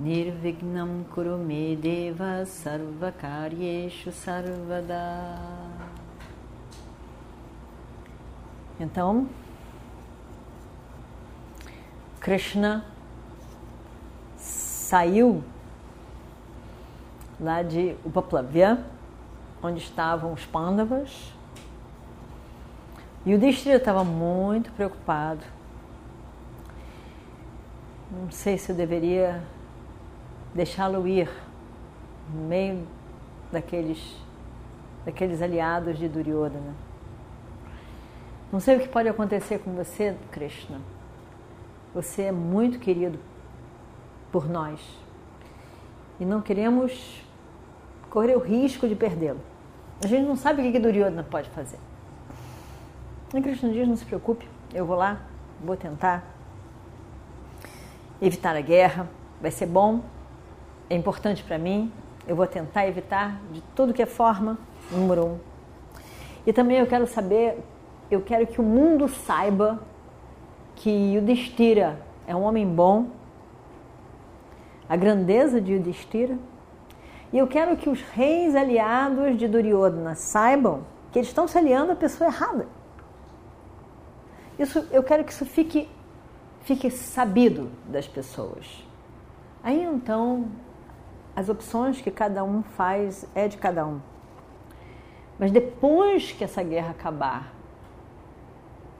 Nirvignam Kurume Deva Sarvakaryeshu Sarvada Então, Krishna saiu lá de Upaplavya, onde estavam os Pandavas, e o Destira estava muito preocupado. Não sei se eu deveria deixá-lo ir no meio daqueles, daqueles aliados de Duryodhana. Não sei o que pode acontecer com você, Krishna. Você é muito querido por nós e não queremos correr o risco de perdê-lo. A gente não sabe o que Duryodhana pode fazer. E Krishna diz: não se preocupe, eu vou lá, vou tentar evitar a guerra, vai ser bom, é importante para mim, eu vou tentar evitar de tudo que é forma, número um. E também eu quero saber, eu quero que o mundo saiba que Yudhishthira é um homem bom, a grandeza de Yudhishthira, e eu quero que os reis aliados de Duryodhana saibam que eles estão se aliando à pessoa errada. Isso, eu quero que isso fique, fique sabido das pessoas. Aí então, as opções que cada um faz é de cada um. Mas depois que essa guerra acabar,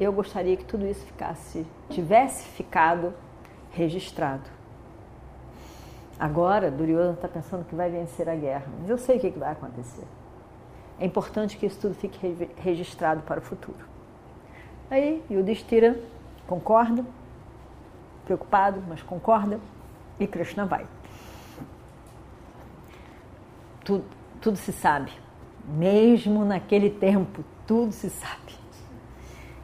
eu gostaria que tudo isso ficasse, tivesse ficado registrado. Agora, Duryodhana está pensando que vai vencer a guerra, mas eu sei o que vai acontecer. É importante que isso tudo fique registrado para o futuro. Aí Yudhishthira concorda, preocupado, mas concorda, e Krishna vai. Tudo, tudo se sabe, mesmo naquele tempo, tudo se sabe.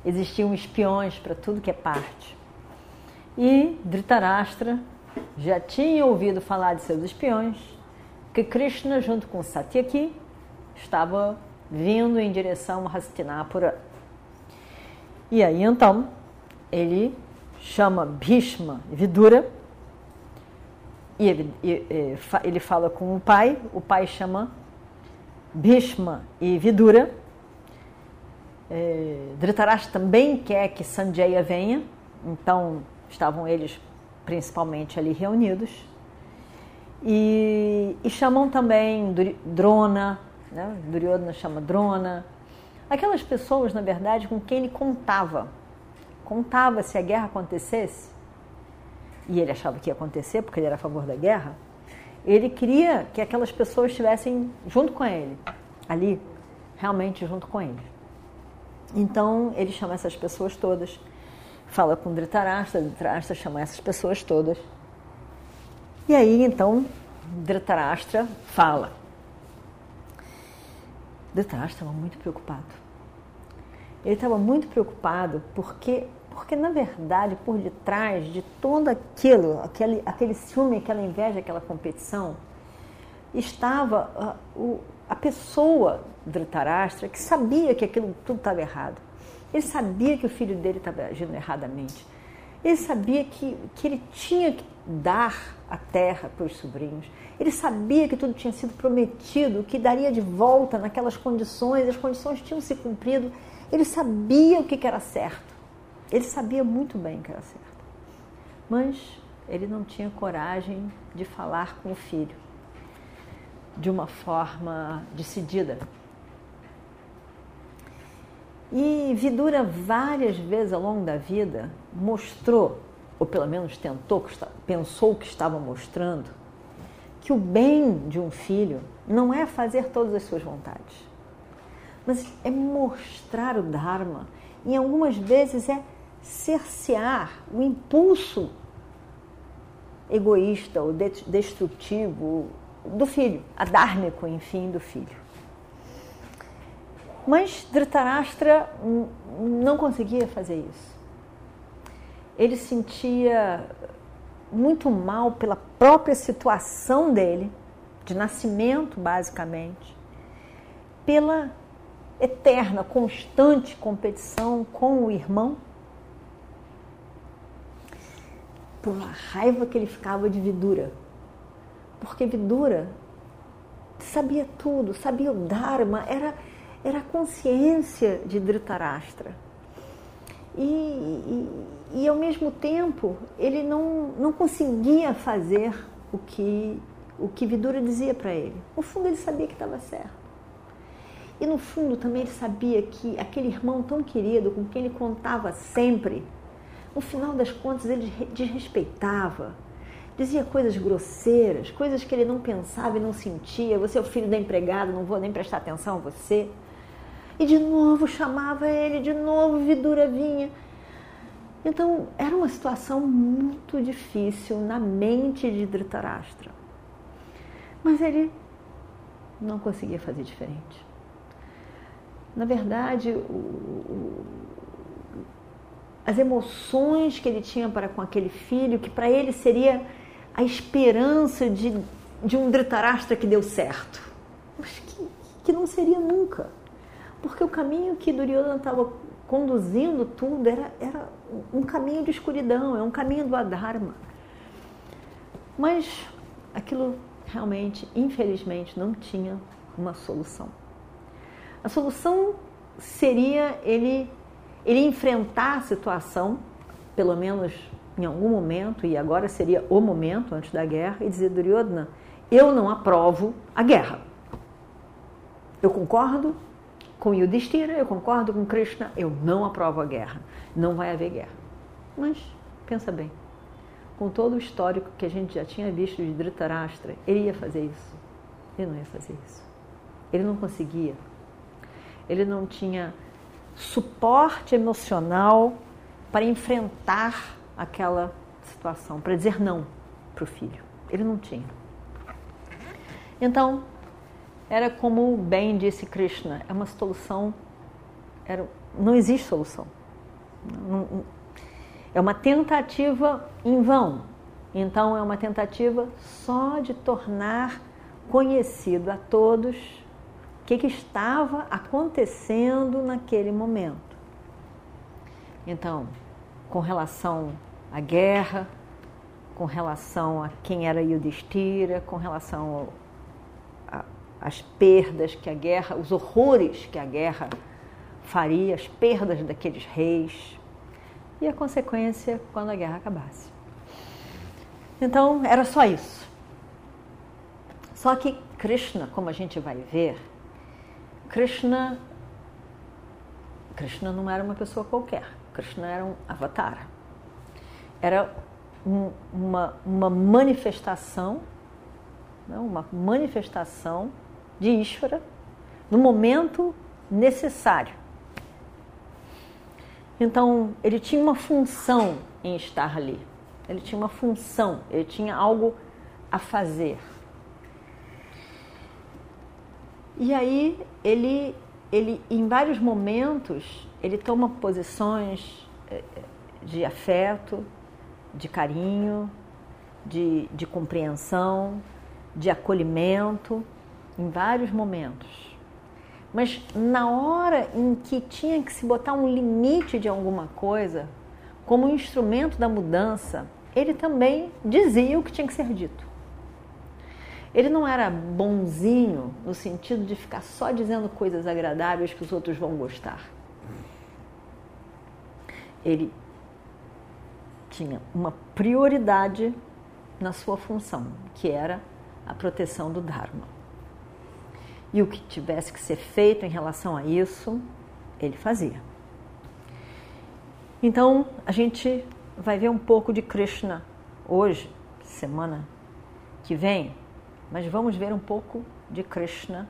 Existiam espiões para tudo que é parte. E Dhritarashtra já tinha ouvido falar de seus espiões, que Krishna, junto com Satyaki, estava vindo em direção a Hastinapura e aí então ele chama Bhishma e Vidura e ele, ele fala com o pai, o pai chama Bhishma e Vidura. É, Dhritarashtra também quer que Sanjaya venha, então estavam eles principalmente ali reunidos. E, e chamam também Drona, né? Duryodhana chama Drona, Aquelas pessoas, na verdade, com quem ele contava. Contava se a guerra acontecesse, e ele achava que ia acontecer porque ele era a favor da guerra, ele queria que aquelas pessoas estivessem junto com ele, ali, realmente junto com ele. Então, ele chama essas pessoas todas, fala com Dhritarashtra, Dhritarashtra chama essas pessoas todas. E aí, então, Dhritarashtra fala. Dhritarashtra estava muito preocupado. Ele estava muito preocupado porque, porque na verdade, por detrás de tudo aquilo, aquele, aquele ciúme, aquela inveja, aquela competição, estava a, o, a pessoa Dhritarashtra que sabia que aquilo tudo estava errado. Ele sabia que o filho dele estava agindo erradamente. Ele sabia que, que ele tinha que dar a terra para os sobrinhos. Ele sabia que tudo tinha sido prometido, que daria de volta naquelas condições, as condições tinham se cumprido ele sabia o que era certo. Ele sabia muito bem o que era certo. Mas ele não tinha coragem de falar com o filho de uma forma decidida. E Vidura, várias vezes ao longo da vida, mostrou, ou pelo menos tentou, pensou que estava mostrando, que o bem de um filho não é fazer todas as suas vontades mas é mostrar o Dharma. E algumas vezes é cercear o impulso egoísta, ou destrutivo, do filho, adármico, enfim, do filho. Mas Dhritarashtra não conseguia fazer isso. Ele sentia muito mal pela própria situação dele, de nascimento, basicamente, pela eterna, constante competição com o irmão, pela raiva que ele ficava de Vidura. Porque Vidura sabia tudo, sabia o Dharma, era, era a consciência de Dhritarashtra. E, e, e, ao mesmo tempo ele não, não conseguia fazer o que, o que Vidura dizia para ele. No fundo ele sabia que estava certo. E no fundo também ele sabia que aquele irmão tão querido, com quem ele contava sempre, no final das contas ele desrespeitava, dizia coisas grosseiras, coisas que ele não pensava e não sentia. Você é o filho da empregada, não vou nem prestar atenção a você. E de novo chamava ele, de novo Vidura vinha. Então era uma situação muito difícil na mente de Dhritarashtra. Mas ele não conseguia fazer diferente. Na verdade, o, as emoções que ele tinha para com aquele filho, que para ele seria a esperança de, de um Dhritarashtra que deu certo, mas que, que não seria nunca. Porque o caminho que Duryodhana estava conduzindo tudo era, era um caminho de escuridão, é um caminho do Adharma. Mas aquilo realmente, infelizmente, não tinha uma solução. A solução seria ele, ele enfrentar a situação, pelo menos em algum momento, e agora seria o momento antes da guerra, e dizer, Duryodhana, eu não aprovo a guerra. Eu concordo com Yudhishthira, eu concordo com Krishna, eu não aprovo a guerra. Não vai haver guerra. Mas, pensa bem, com todo o histórico que a gente já tinha visto de Dhritarashtra, ele ia fazer isso? Ele não ia fazer isso. Ele não conseguia ele não tinha suporte emocional para enfrentar aquela situação, para dizer não para o filho. Ele não tinha. Então, era como bem disse Krishna, é uma solução, era, não existe solução. Não, é uma tentativa em vão. Então, é uma tentativa só de tornar conhecido a todos que, que estava acontecendo naquele momento. Então, com relação à guerra, com relação a quem era Yudhishthira, com relação às perdas que a guerra, os horrores que a guerra faria, as perdas daqueles reis e a consequência quando a guerra acabasse. Então, era só isso. Só que Krishna, como a gente vai ver, Krishna, Krishna não era uma pessoa qualquer. Krishna era um avatar. Era um, uma, uma manifestação, né, uma manifestação de Ishvara no momento necessário. Então, ele tinha uma função em estar ali. Ele tinha uma função, ele tinha algo a fazer. E aí ele, ele em vários momentos, ele toma posições eh, de afeto, de carinho, de, de compreensão, de acolhimento, em vários momentos. Mas na hora em que tinha que se botar um limite de alguma coisa, como instrumento da mudança, ele também dizia o que tinha que ser dito. Ele não era bonzinho no sentido de ficar só dizendo coisas agradáveis que os outros vão gostar. Ele tinha uma prioridade na sua função, que era a proteção do Dharma. E o que tivesse que ser feito em relação a isso, ele fazia. Então, a gente vai ver um pouco de Krishna hoje, semana que vem, mas vamos ver um pouco de Krishna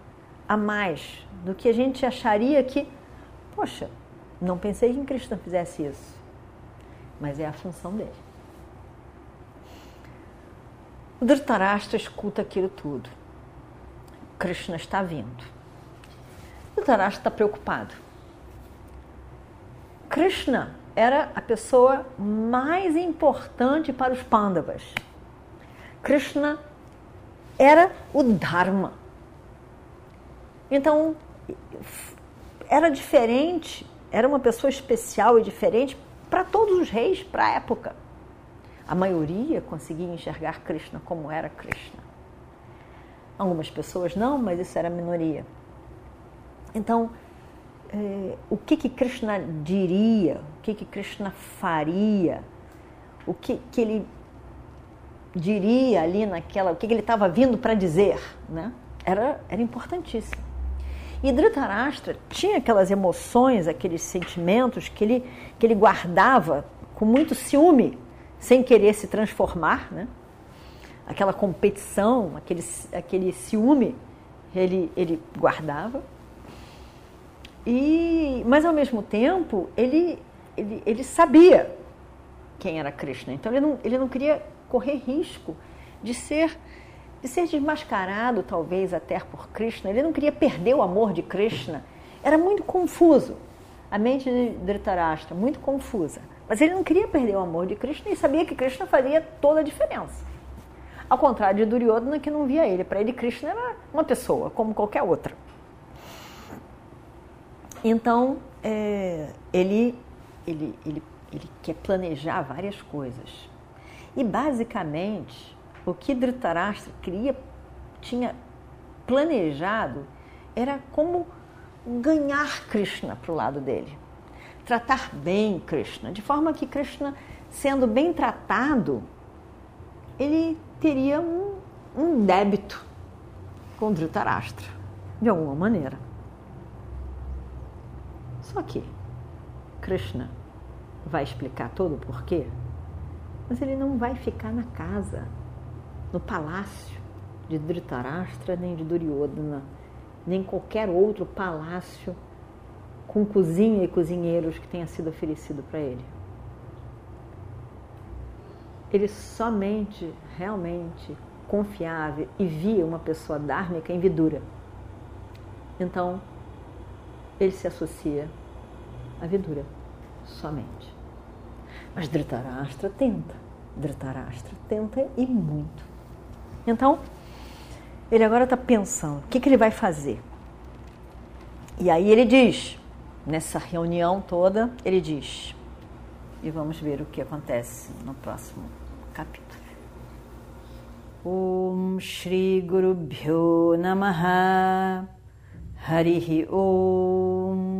a mais do que a gente acharia que, poxa, não pensei que Krishna fizesse isso, mas é a função dele. O Dhritarashtra escuta aquilo tudo Krishna está vindo. Dhritarashtra está preocupado. Krishna era a pessoa mais importante para os Pandavas. Krishna era o Dharma. Então, era diferente, era uma pessoa especial e diferente para todos os reis, para a época. A maioria conseguia enxergar Krishna como era Krishna. Algumas pessoas não, mas isso era a minoria. Então, eh, o que que Krishna diria, o que que Krishna faria, o que, que ele diria ali naquela, o que, que ele estava vindo para dizer, né? Era, era importantíssimo. E Dhritarashtra tinha aquelas emoções, aqueles sentimentos que ele, que ele guardava com muito ciúme, sem querer se transformar, né? Aquela competição, aquele, aquele ciúme, ele, ele guardava. E, mas ao mesmo tempo, ele, ele, ele sabia quem era Krishna. Então ele não, ele não queria correr risco de ser de ser desmascarado talvez até por Krishna. Ele não queria perder o amor de Krishna. Era muito confuso. A mente de Dhritarashtra muito confusa. Mas ele não queria perder o amor de Krishna e sabia que Krishna faria toda a diferença. Ao contrário de Duryodhana que não via ele. Para ele Krishna era uma pessoa como qualquer outra. Então, é, ele, ele, ele, ele quer planejar várias coisas. E, basicamente, o que Dhritarashtra queria, tinha planejado era como ganhar Krishna para o lado dele. Tratar bem Krishna, de forma que Krishna, sendo bem tratado, ele teria um, um débito com Dhritarashtra, de alguma maneira. Só que Krishna vai explicar todo o porquê, mas ele não vai ficar na casa, no palácio de Dhritarashtra, nem de Duryodhana, nem qualquer outro palácio com cozinha e cozinheiros que tenha sido oferecido para ele. Ele somente, realmente confiava e via uma pessoa dármica em Vidura. Então, ele se associa à Vidura somente. Mas Dhritarashtra tenta. Dhritarashtra tenta e muito. Então, ele agora está pensando, o que, que ele vai fazer? E aí ele diz, nessa reunião toda, ele diz, e vamos ver o que acontece no próximo capítulo. Om Shri Guru Bhyo Namaha Harihi Om.